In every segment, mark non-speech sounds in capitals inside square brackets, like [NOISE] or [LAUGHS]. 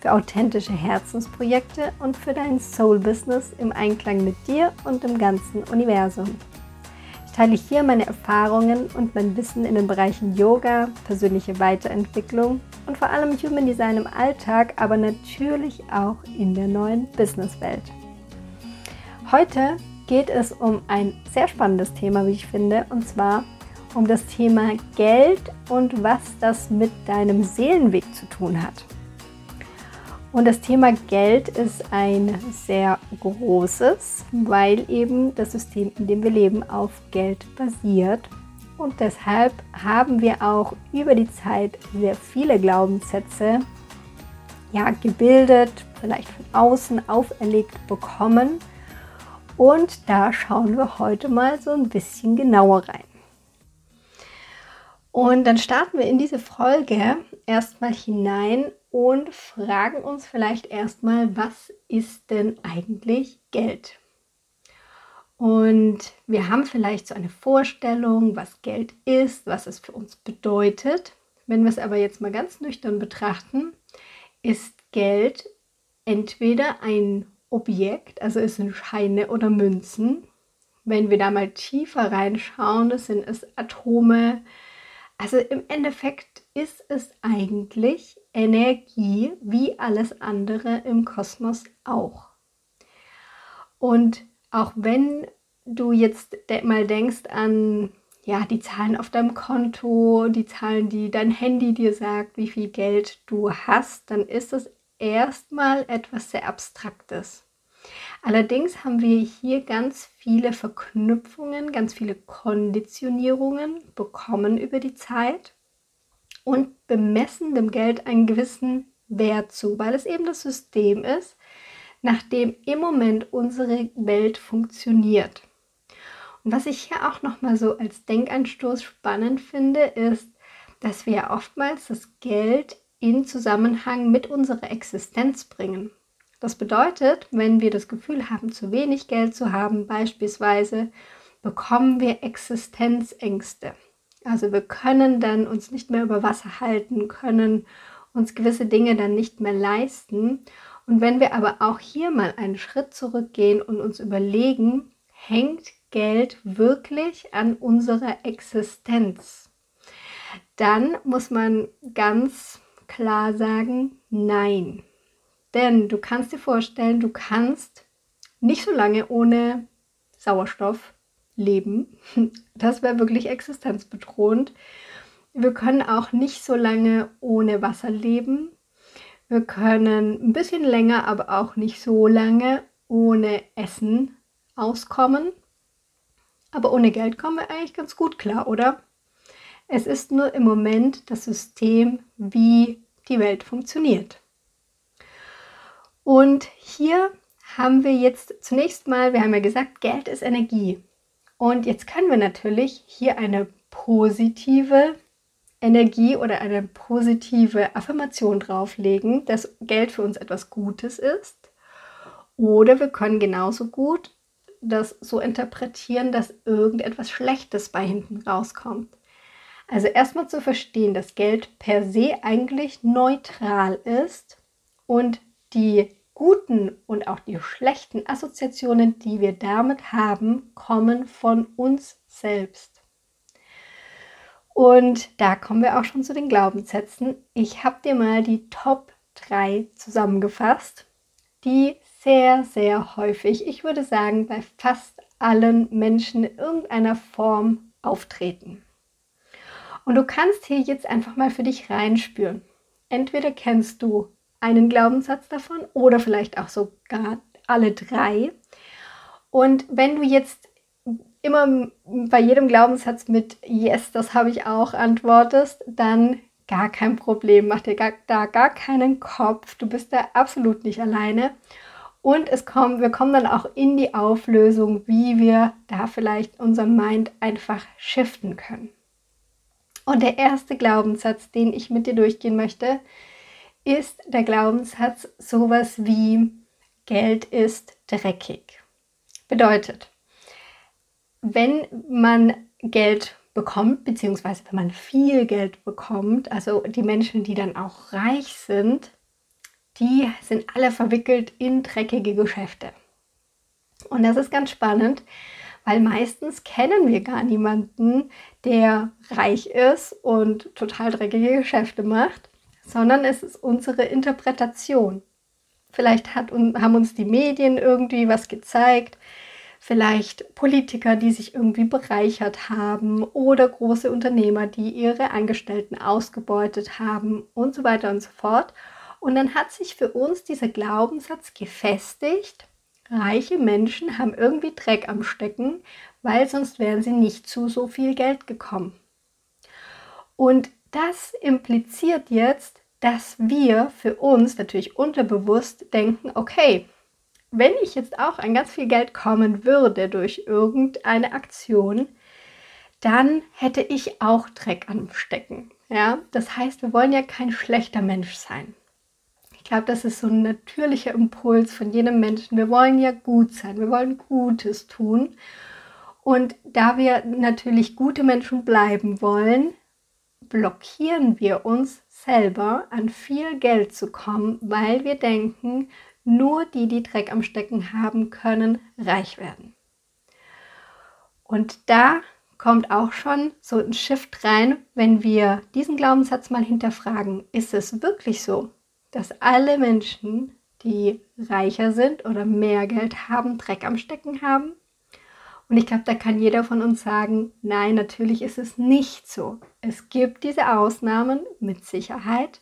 für authentische Herzensprojekte und für dein Soul-Business im Einklang mit dir und dem ganzen Universum. Ich teile hier meine Erfahrungen und mein Wissen in den Bereichen Yoga, persönliche Weiterentwicklung und vor allem Human Design im Alltag, aber natürlich auch in der neuen Businesswelt. Heute geht es um ein sehr spannendes Thema, wie ich finde, und zwar um das Thema Geld und was das mit deinem Seelenweg zu tun hat. Und das Thema Geld ist ein sehr großes, weil eben das System, in dem wir leben, auf Geld basiert. Und deshalb haben wir auch über die Zeit sehr viele Glaubenssätze ja, gebildet, vielleicht von außen auferlegt bekommen. Und da schauen wir heute mal so ein bisschen genauer rein. Und dann starten wir in diese Folge erstmal hinein und fragen uns vielleicht erstmal, was ist denn eigentlich Geld? Und wir haben vielleicht so eine Vorstellung, was Geld ist, was es für uns bedeutet. Wenn wir es aber jetzt mal ganz nüchtern betrachten, ist Geld entweder ein Objekt, also es sind Scheine oder Münzen. Wenn wir da mal tiefer reinschauen, sind es Atome. Also im Endeffekt ist es eigentlich Energie wie alles andere im Kosmos auch. Und auch wenn du jetzt mal denkst an ja, die Zahlen auf deinem Konto, die Zahlen, die dein Handy dir sagt, wie viel Geld du hast, dann ist es erstmal etwas sehr Abstraktes. Allerdings haben wir hier ganz viele Verknüpfungen, ganz viele Konditionierungen bekommen über die Zeit und bemessen dem Geld einen gewissen Wert zu, weil es eben das System ist, nach dem im Moment unsere Welt funktioniert. Und was ich hier auch noch mal so als Denkanstoß spannend finde, ist, dass wir oftmals das Geld in Zusammenhang mit unserer Existenz bringen. Das bedeutet, wenn wir das Gefühl haben, zu wenig Geld zu haben, beispielsweise, bekommen wir Existenzängste. Also wir können dann uns nicht mehr über Wasser halten, können uns gewisse Dinge dann nicht mehr leisten. Und wenn wir aber auch hier mal einen Schritt zurückgehen und uns überlegen, hängt Geld wirklich an unserer Existenz? Dann muss man ganz klar sagen, nein. Denn du kannst dir vorstellen, du kannst nicht so lange ohne Sauerstoff leben. [LAUGHS] Das wäre wirklich existenzbedrohend. Wir können auch nicht so lange ohne Wasser leben. Wir können ein bisschen länger, aber auch nicht so lange ohne Essen auskommen. Aber ohne Geld kommen wir eigentlich ganz gut klar, oder? Es ist nur im Moment das System, wie die Welt funktioniert. Und hier haben wir jetzt zunächst mal, wir haben ja gesagt, Geld ist Energie. Und jetzt können wir natürlich hier eine positive Energie oder eine positive Affirmation drauflegen, dass Geld für uns etwas Gutes ist. Oder wir können genauso gut das so interpretieren, dass irgendetwas Schlechtes bei hinten rauskommt. Also erstmal zu verstehen, dass Geld per se eigentlich neutral ist und die guten und auch die schlechten Assoziationen, die wir damit haben, kommen von uns selbst. Und da kommen wir auch schon zu den Glaubenssätzen. Ich habe dir mal die Top 3 zusammengefasst, die sehr, sehr häufig, ich würde sagen, bei fast allen Menschen in irgendeiner Form auftreten. Und du kannst hier jetzt einfach mal für dich reinspüren. Entweder kennst du einen Glaubenssatz davon oder vielleicht auch sogar alle drei. Und wenn du jetzt immer bei jedem Glaubenssatz mit Yes, das habe ich auch antwortest, dann gar kein Problem. Mach dir gar, da gar keinen Kopf. Du bist da absolut nicht alleine. Und es kommt, wir kommen dann auch in die Auflösung, wie wir da vielleicht unseren Mind einfach shiften können. Und der erste Glaubenssatz, den ich mit dir durchgehen möchte, ist der Glaubenssatz sowas wie Geld ist dreckig. Bedeutet, wenn man Geld bekommt, beziehungsweise wenn man viel Geld bekommt, also die Menschen, die dann auch reich sind, die sind alle verwickelt in dreckige Geschäfte. Und das ist ganz spannend, weil meistens kennen wir gar niemanden, der reich ist und total dreckige Geschäfte macht, sondern es ist unsere Interpretation. Vielleicht hat, haben uns die Medien irgendwie was gezeigt, vielleicht Politiker, die sich irgendwie bereichert haben oder große Unternehmer, die ihre Angestellten ausgebeutet haben und so weiter und so fort. Und dann hat sich für uns dieser Glaubenssatz gefestigt, reiche Menschen haben irgendwie Dreck am Stecken, weil sonst wären sie nicht zu so viel Geld gekommen. Und das impliziert jetzt, dass wir für uns natürlich unterbewusst denken, okay, wenn ich jetzt auch an ganz viel Geld kommen würde durch irgendeine Aktion, dann hätte ich auch Dreck am Stecken. Ja, das heißt, wir wollen ja kein schlechter Mensch sein. Ich glaube, das ist so ein natürlicher Impuls von jedem Menschen. Wir wollen ja gut sein, wir wollen Gutes tun. Und da wir natürlich gute Menschen bleiben wollen, blockieren wir uns selber an viel Geld zu kommen, weil wir denken, nur die, die Dreck am Stecken haben, können reich werden. Und da kommt auch schon so ein Shift rein, wenn wir diesen Glaubenssatz mal hinterfragen. Ist es wirklich so, dass alle Menschen, die reicher sind oder mehr Geld haben, Dreck am Stecken haben? Und ich glaube, da kann jeder von uns sagen, nein, natürlich ist es nicht so. Es gibt diese Ausnahmen mit Sicherheit,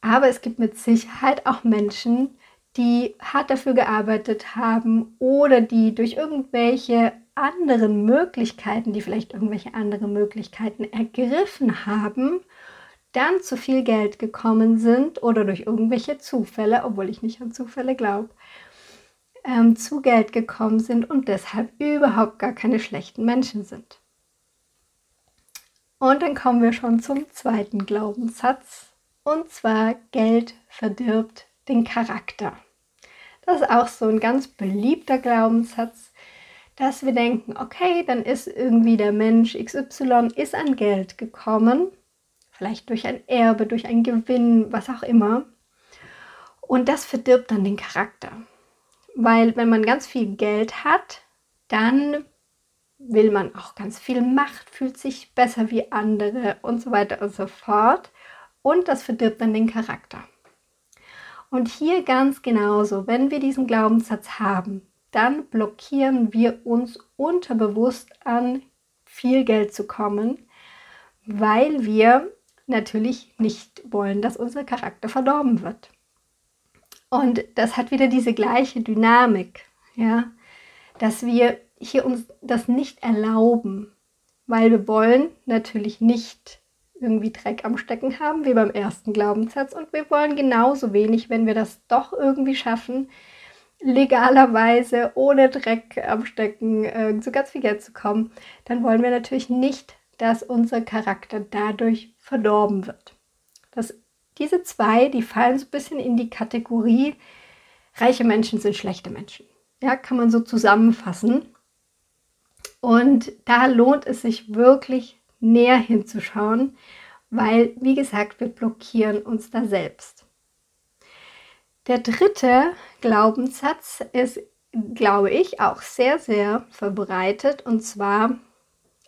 aber es gibt mit Sicherheit auch Menschen, die hart dafür gearbeitet haben oder die durch irgendwelche anderen Möglichkeiten, die vielleicht irgendwelche andere Möglichkeiten ergriffen haben, dann zu viel Geld gekommen sind oder durch irgendwelche Zufälle, obwohl ich nicht an Zufälle glaube, ähm, zu Geld gekommen sind und deshalb überhaupt gar keine schlechten Menschen sind. Und dann kommen wir schon zum zweiten Glaubenssatz, und zwar Geld verdirbt den Charakter. Das ist auch so ein ganz beliebter Glaubenssatz, dass wir denken, okay, dann ist irgendwie der Mensch XY ist an Geld gekommen, vielleicht durch ein Erbe, durch einen Gewinn, was auch immer. Und das verdirbt dann den Charakter. Weil wenn man ganz viel Geld hat, dann will man auch ganz viel Macht, fühlt sich besser wie andere und so weiter und so fort. Und das verdirbt dann den Charakter. Und hier ganz genauso, wenn wir diesen Glaubenssatz haben, dann blockieren wir uns unterbewusst an, viel Geld zu kommen, weil wir natürlich nicht wollen, dass unser Charakter verdorben wird. Und das hat wieder diese gleiche Dynamik, ja, dass wir hier uns das nicht erlauben, weil wir wollen natürlich nicht irgendwie Dreck am Stecken haben, wie beim ersten Glaubenssatz. Und wir wollen genauso wenig, wenn wir das doch irgendwie schaffen, legalerweise ohne Dreck am Stecken äh, zu ganz viel Geld zu kommen, dann wollen wir natürlich nicht, dass unser Charakter dadurch verdorben wird. Das, diese zwei, die fallen so ein bisschen in die Kategorie, reiche Menschen sind schlechte Menschen. Ja, kann man so zusammenfassen. Und da lohnt es sich wirklich näher hinzuschauen, weil, wie gesagt, wir blockieren uns da selbst. Der dritte Glaubenssatz ist, glaube ich, auch sehr, sehr verbreitet und zwar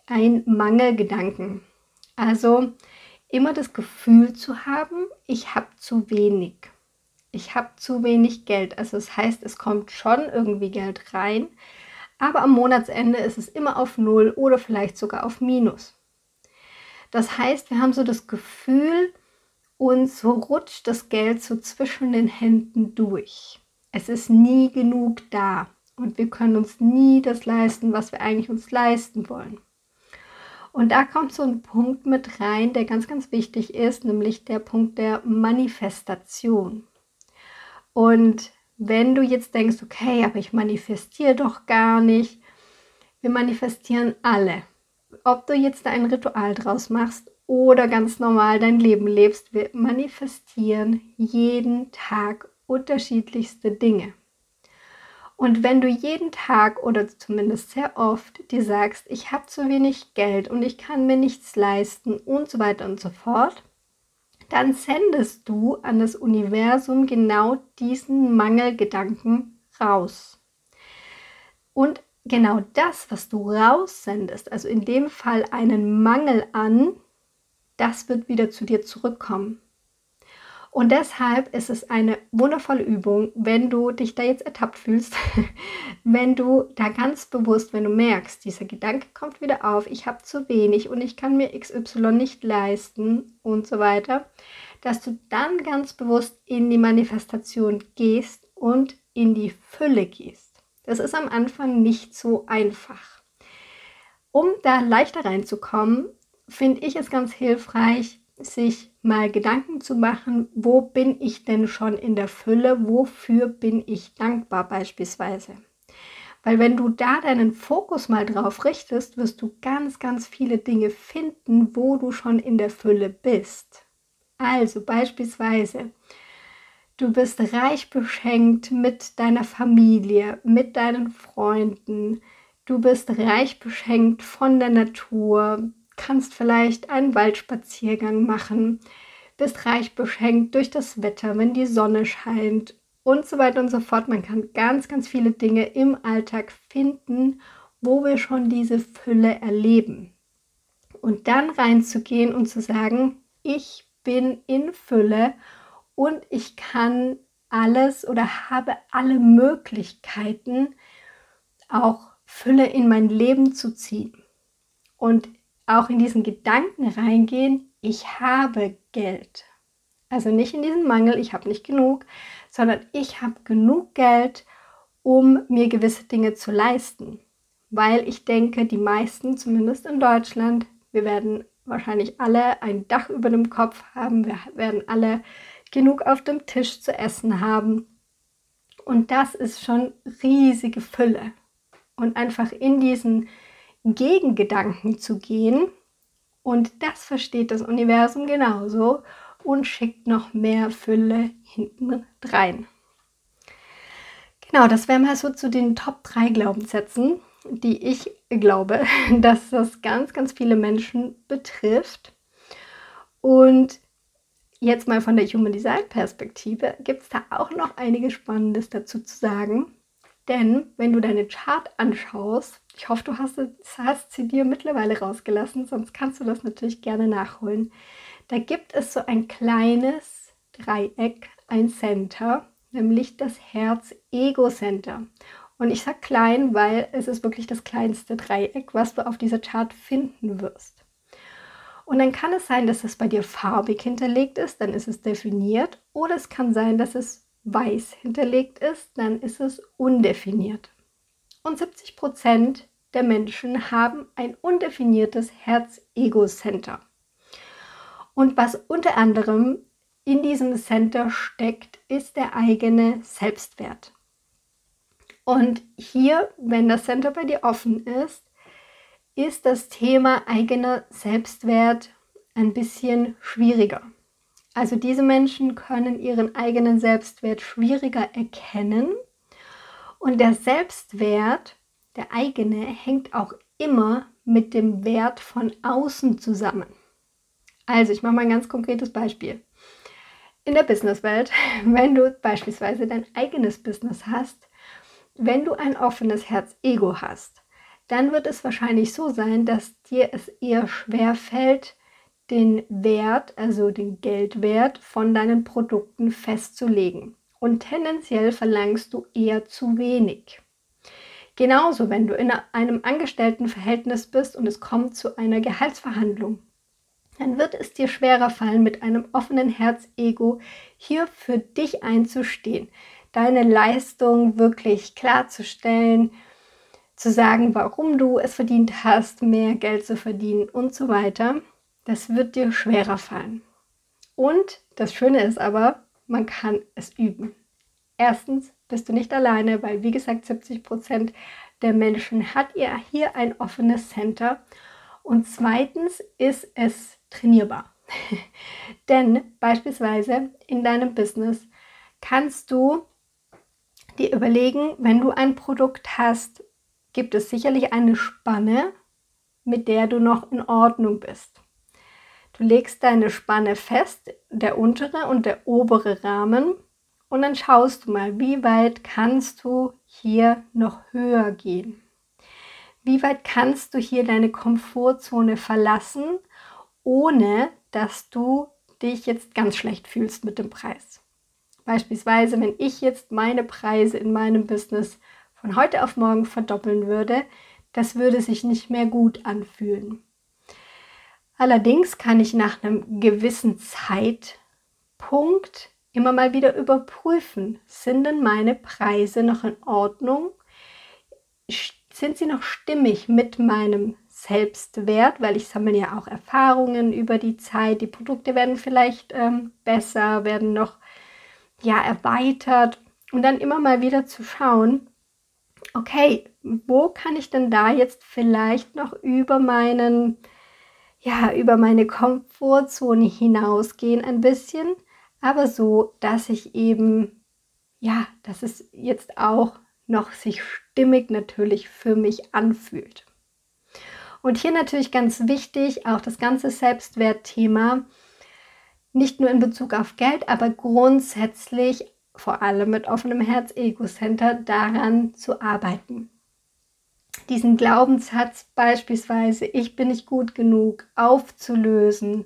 ein Mangelgedanken. Also immer das Gefühl zu haben, ich habe zu wenig. Ich habe zu wenig Geld. Also das heißt, es kommt schon irgendwie Geld rein, aber am Monatsende ist es immer auf Null oder vielleicht sogar auf Minus. Das heißt, wir haben so das Gefühl, uns so rutscht das Geld so zwischen den Händen durch. Es ist nie genug da und wir können uns nie das leisten, was wir eigentlich uns leisten wollen. Und da kommt so ein Punkt mit rein, der ganz, ganz wichtig ist, nämlich der Punkt der Manifestation. Und wenn du jetzt denkst, okay, aber ich manifestiere doch gar nicht. Wir manifestieren alle. Ob du jetzt ein Ritual draus machst oder ganz normal dein Leben lebst, wir manifestieren jeden Tag unterschiedlichste Dinge. Und wenn du jeden Tag oder zumindest sehr oft dir sagst, ich habe zu wenig Geld und ich kann mir nichts leisten und so weiter und so fort, dann sendest du an das Universum genau diesen Mangelgedanken raus. Und genau das, was du raussendest, also in dem Fall einen Mangel an, das wird wieder zu dir zurückkommen. Und deshalb ist es eine wundervolle Übung, wenn du dich da jetzt ertappt fühlst, [LAUGHS] wenn du da ganz bewusst, wenn du merkst, dieser Gedanke kommt wieder auf, ich habe zu wenig und ich kann mir XY nicht leisten und so weiter, dass du dann ganz bewusst in die Manifestation gehst und in die Fülle gehst. Das ist am Anfang nicht so einfach. Um da leichter reinzukommen, finde ich es ganz hilfreich, sich mal Gedanken zu machen, wo bin ich denn schon in der Fülle, wofür bin ich dankbar beispielsweise. Weil wenn du da deinen Fokus mal drauf richtest, wirst du ganz, ganz viele Dinge finden, wo du schon in der Fülle bist. Also beispielsweise, du bist reich beschenkt mit deiner Familie, mit deinen Freunden, du bist reich beschenkt von der Natur, kannst vielleicht einen Waldspaziergang machen, bist reich beschenkt durch das Wetter, wenn die Sonne scheint und so weiter und so fort. Man kann ganz, ganz viele Dinge im Alltag finden, wo wir schon diese Fülle erleben. Und dann reinzugehen und zu sagen, ich bin in Fülle und ich kann alles oder habe alle Möglichkeiten, auch Fülle in mein Leben zu ziehen. Und auch in diesen Gedanken reingehen, ich habe Geld. Also nicht in diesen Mangel, ich habe nicht genug, sondern ich habe genug Geld, um mir gewisse Dinge zu leisten. Weil ich denke, die meisten, zumindest in Deutschland, wir werden wahrscheinlich alle ein Dach über dem Kopf haben, wir werden alle genug auf dem Tisch zu essen haben. Und das ist schon riesige Fülle. Und einfach in diesen Gegengedanken zu gehen. Und das versteht das Universum genauso und schickt noch mehr Fülle hinten rein. Genau, das wäre mal so zu den Top 3 Glaubenssätzen, die ich glaube, [LAUGHS] dass das ganz, ganz viele Menschen betrifft. Und jetzt mal von der Human Design Perspektive gibt es da auch noch einiges Spannendes dazu zu sagen. Denn wenn du deine Chart anschaust, ich hoffe, du hast, hast sie dir mittlerweile rausgelassen, sonst kannst du das natürlich gerne nachholen. Da gibt es so ein kleines Dreieck, ein Center, nämlich das Herz-Ego-Center. Und ich sage klein, weil es ist wirklich das kleinste Dreieck, was du auf dieser Chart finden wirst. Und dann kann es sein, dass es bei dir farbig hinterlegt ist, dann ist es definiert. Oder es kann sein, dass es weiß hinterlegt ist, dann ist es undefiniert. Und 70 Prozent der Menschen haben ein undefiniertes Herz-Ego-Center. Und was unter anderem in diesem Center steckt, ist der eigene Selbstwert. Und hier, wenn das Center bei dir offen ist, ist das Thema eigener Selbstwert ein bisschen schwieriger. Also diese Menschen können ihren eigenen Selbstwert schwieriger erkennen und der Selbstwert, der eigene, hängt auch immer mit dem Wert von außen zusammen. Also ich mache mal ein ganz konkretes Beispiel. In der Businesswelt, [LAUGHS] wenn du beispielsweise dein eigenes Business hast, wenn du ein offenes Herz-Ego hast, dann wird es wahrscheinlich so sein, dass dir es eher schwer fällt, den Wert, also den Geldwert von deinen Produkten festzulegen. Und tendenziell verlangst du eher zu wenig. Genauso, wenn du in einem Angestelltenverhältnis bist und es kommt zu einer Gehaltsverhandlung, dann wird es dir schwerer fallen, mit einem offenen Herz-Ego hier für dich einzustehen, deine Leistung wirklich klarzustellen, zu sagen, warum du es verdient hast, mehr Geld zu verdienen und so weiter. Das wird dir schwerer fallen. Und das Schöne ist aber, man kann es üben. Erstens bist du nicht alleine, weil wie gesagt 70 Prozent der Menschen hat ihr hier ein offenes Center. Und zweitens ist es trainierbar. [LAUGHS] Denn beispielsweise in deinem Business kannst du dir überlegen, wenn du ein Produkt hast, gibt es sicherlich eine Spanne, mit der du noch in Ordnung bist. Du legst deine Spanne fest, der untere und der obere Rahmen, und dann schaust du mal, wie weit kannst du hier noch höher gehen. Wie weit kannst du hier deine Komfortzone verlassen, ohne dass du dich jetzt ganz schlecht fühlst mit dem Preis. Beispielsweise, wenn ich jetzt meine Preise in meinem Business von heute auf morgen verdoppeln würde, das würde sich nicht mehr gut anfühlen. Allerdings kann ich nach einem gewissen Zeitpunkt immer mal wieder überprüfen, sind denn meine Preise noch in Ordnung? Sind sie noch stimmig mit meinem Selbstwert, weil ich sammle ja auch Erfahrungen über die Zeit. Die Produkte werden vielleicht ähm, besser, werden noch ja erweitert und dann immer mal wieder zu schauen, okay, wo kann ich denn da jetzt vielleicht noch über meinen ja, über meine Komfortzone hinausgehen ein bisschen, aber so, dass ich eben ja, dass es jetzt auch noch sich stimmig natürlich für mich anfühlt. Und hier natürlich ganz wichtig, auch das ganze Selbstwertthema, nicht nur in Bezug auf Geld, aber grundsätzlich vor allem mit offenem Herz-Ego-Center daran zu arbeiten. Diesen Glaubenssatz beispielsweise, ich bin nicht gut genug, aufzulösen.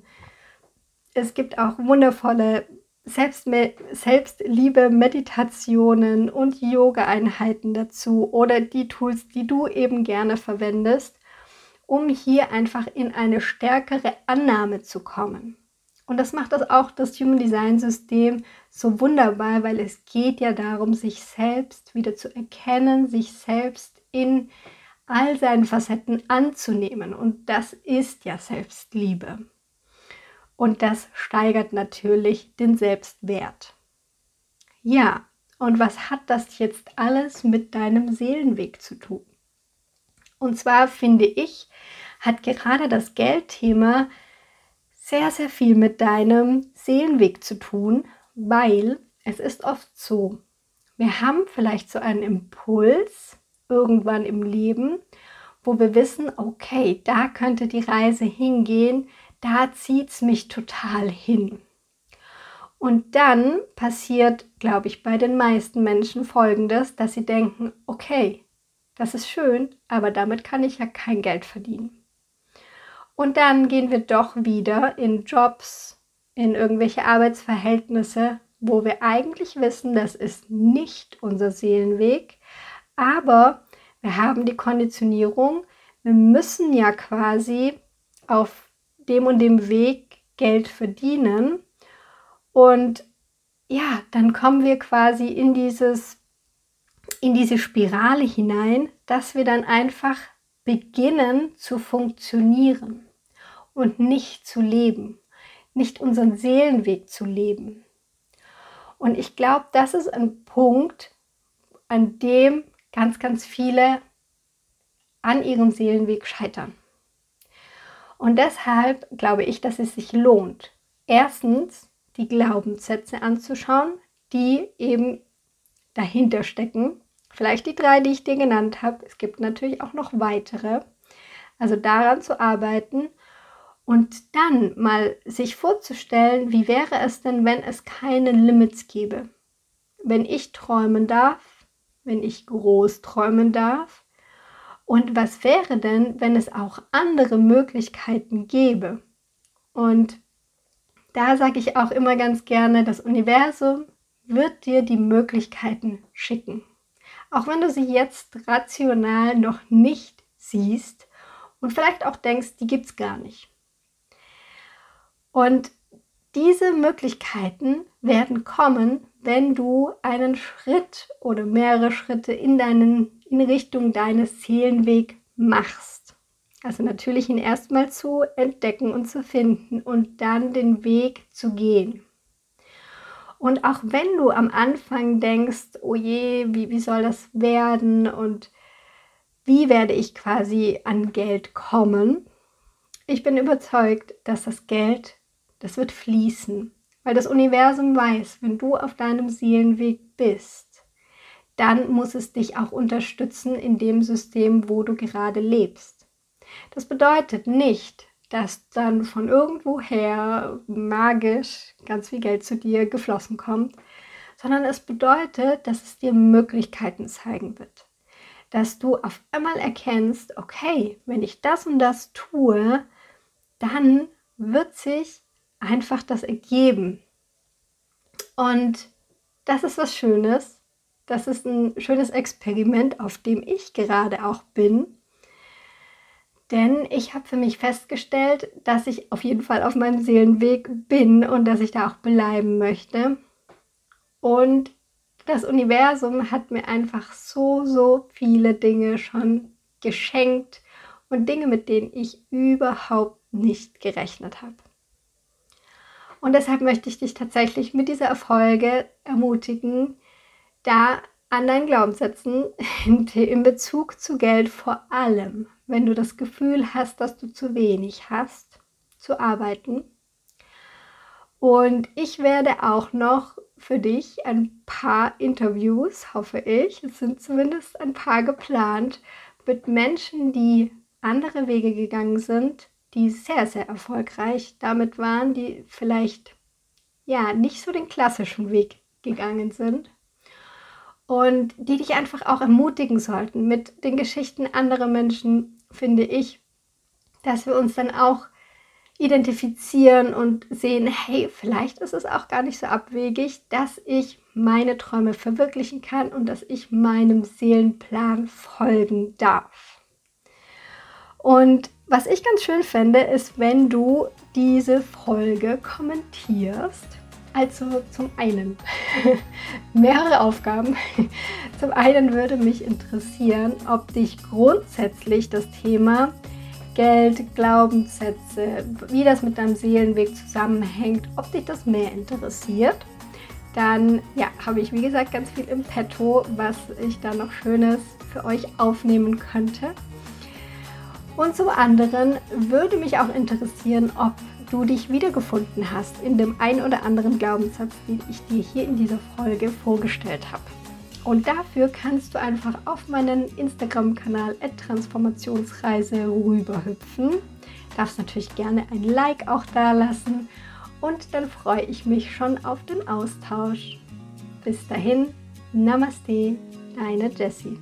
Es gibt auch wundervolle Selbstme Selbstliebe, Meditationen und Yoga-Einheiten dazu oder die Tools, die du eben gerne verwendest, um hier einfach in eine stärkere Annahme zu kommen. Und das macht das auch das Human Design System so wunderbar, weil es geht ja darum, sich selbst wieder zu erkennen, sich selbst in all seinen Facetten anzunehmen. Und das ist ja Selbstliebe. Und das steigert natürlich den Selbstwert. Ja, und was hat das jetzt alles mit deinem Seelenweg zu tun? Und zwar finde ich, hat gerade das Geldthema sehr, sehr viel mit deinem Seelenweg zu tun, weil es ist oft so, wir haben vielleicht so einen Impuls irgendwann im Leben, wo wir wissen, okay, da könnte die Reise hingehen, da zieht es mich total hin. Und dann passiert, glaube ich, bei den meisten Menschen Folgendes, dass sie denken, okay, das ist schön, aber damit kann ich ja kein Geld verdienen. Und dann gehen wir doch wieder in Jobs, in irgendwelche Arbeitsverhältnisse, wo wir eigentlich wissen, das ist nicht unser Seelenweg, aber wir haben die Konditionierung, wir müssen ja quasi auf dem und dem Weg Geld verdienen. Und ja, dann kommen wir quasi in dieses in diese Spirale hinein, dass wir dann einfach beginnen zu funktionieren und nicht zu leben, nicht unseren Seelenweg zu leben. Und ich glaube, das ist ein Punkt, an dem ganz, ganz viele an ihrem Seelenweg scheitern. Und deshalb glaube ich, dass es sich lohnt, erstens die Glaubenssätze anzuschauen, die eben dahinter stecken. Vielleicht die drei, die ich dir genannt habe. Es gibt natürlich auch noch weitere. Also daran zu arbeiten und dann mal sich vorzustellen, wie wäre es denn, wenn es keine Limits gäbe? Wenn ich träumen darf, wenn ich groß träumen darf. Und was wäre denn, wenn es auch andere Möglichkeiten gäbe? Und da sage ich auch immer ganz gerne, das Universum wird dir die Möglichkeiten schicken. Auch wenn du sie jetzt rational noch nicht siehst und vielleicht auch denkst, die gibt es gar nicht. Und diese Möglichkeiten werden kommen, wenn du einen Schritt oder mehrere Schritte in, deinen, in Richtung deines Seelenweg machst. Also natürlich ihn erstmal zu entdecken und zu finden und dann den Weg zu gehen. Und auch wenn du am Anfang denkst, oh je, wie, wie soll das werden und wie werde ich quasi an Geld kommen, ich bin überzeugt, dass das Geld, das wird fließen, weil das Universum weiß, wenn du auf deinem Seelenweg bist, dann muss es dich auch unterstützen in dem System, wo du gerade lebst. Das bedeutet nicht, dass dann von irgendwoher magisch ganz viel Geld zu dir geflossen kommt, sondern es bedeutet, dass es dir Möglichkeiten zeigen wird. Dass du auf einmal erkennst, okay, wenn ich das und das tue, dann wird sich einfach das ergeben. Und das ist was Schönes. Das ist ein schönes Experiment, auf dem ich gerade auch bin. Denn ich habe für mich festgestellt, dass ich auf jeden Fall auf meinem Seelenweg bin und dass ich da auch bleiben möchte. Und das Universum hat mir einfach so, so viele Dinge schon geschenkt und Dinge, mit denen ich überhaupt nicht gerechnet habe. Und deshalb möchte ich dich tatsächlich mit dieser Erfolge ermutigen, da an deinen Glaubenssätzen [LAUGHS] in Bezug zu Geld vor allem wenn du das Gefühl hast, dass du zu wenig hast, zu arbeiten. Und ich werde auch noch für dich ein paar Interviews, hoffe ich, es sind zumindest ein paar geplant, mit Menschen, die andere Wege gegangen sind, die sehr, sehr erfolgreich damit waren, die vielleicht ja nicht so den klassischen Weg gegangen sind und die dich einfach auch ermutigen sollten mit den Geschichten anderer Menschen, finde ich, dass wir uns dann auch identifizieren und sehen, hey, vielleicht ist es auch gar nicht so abwegig, dass ich meine Träume verwirklichen kann und dass ich meinem Seelenplan folgen darf. Und was ich ganz schön fände, ist, wenn du diese Folge kommentierst also zum einen [LAUGHS] mehrere Aufgaben. [LAUGHS] Zum einen würde mich interessieren, ob dich grundsätzlich das Thema Geld, Glaubenssätze, wie das mit deinem Seelenweg zusammenhängt, ob dich das mehr interessiert. Dann ja, habe ich wie gesagt ganz viel im Petto, was ich da noch Schönes für euch aufnehmen könnte. Und zum anderen würde mich auch interessieren, ob du dich wiedergefunden hast in dem ein oder anderen Glaubenssatz, den ich dir hier in dieser Folge vorgestellt habe. Und dafür kannst du einfach auf meinen Instagram-Kanal Transformationsreise rüberhüpfen. Darfst natürlich gerne ein Like auch da lassen und dann freue ich mich schon auf den Austausch. Bis dahin, Namaste, deine Jessie.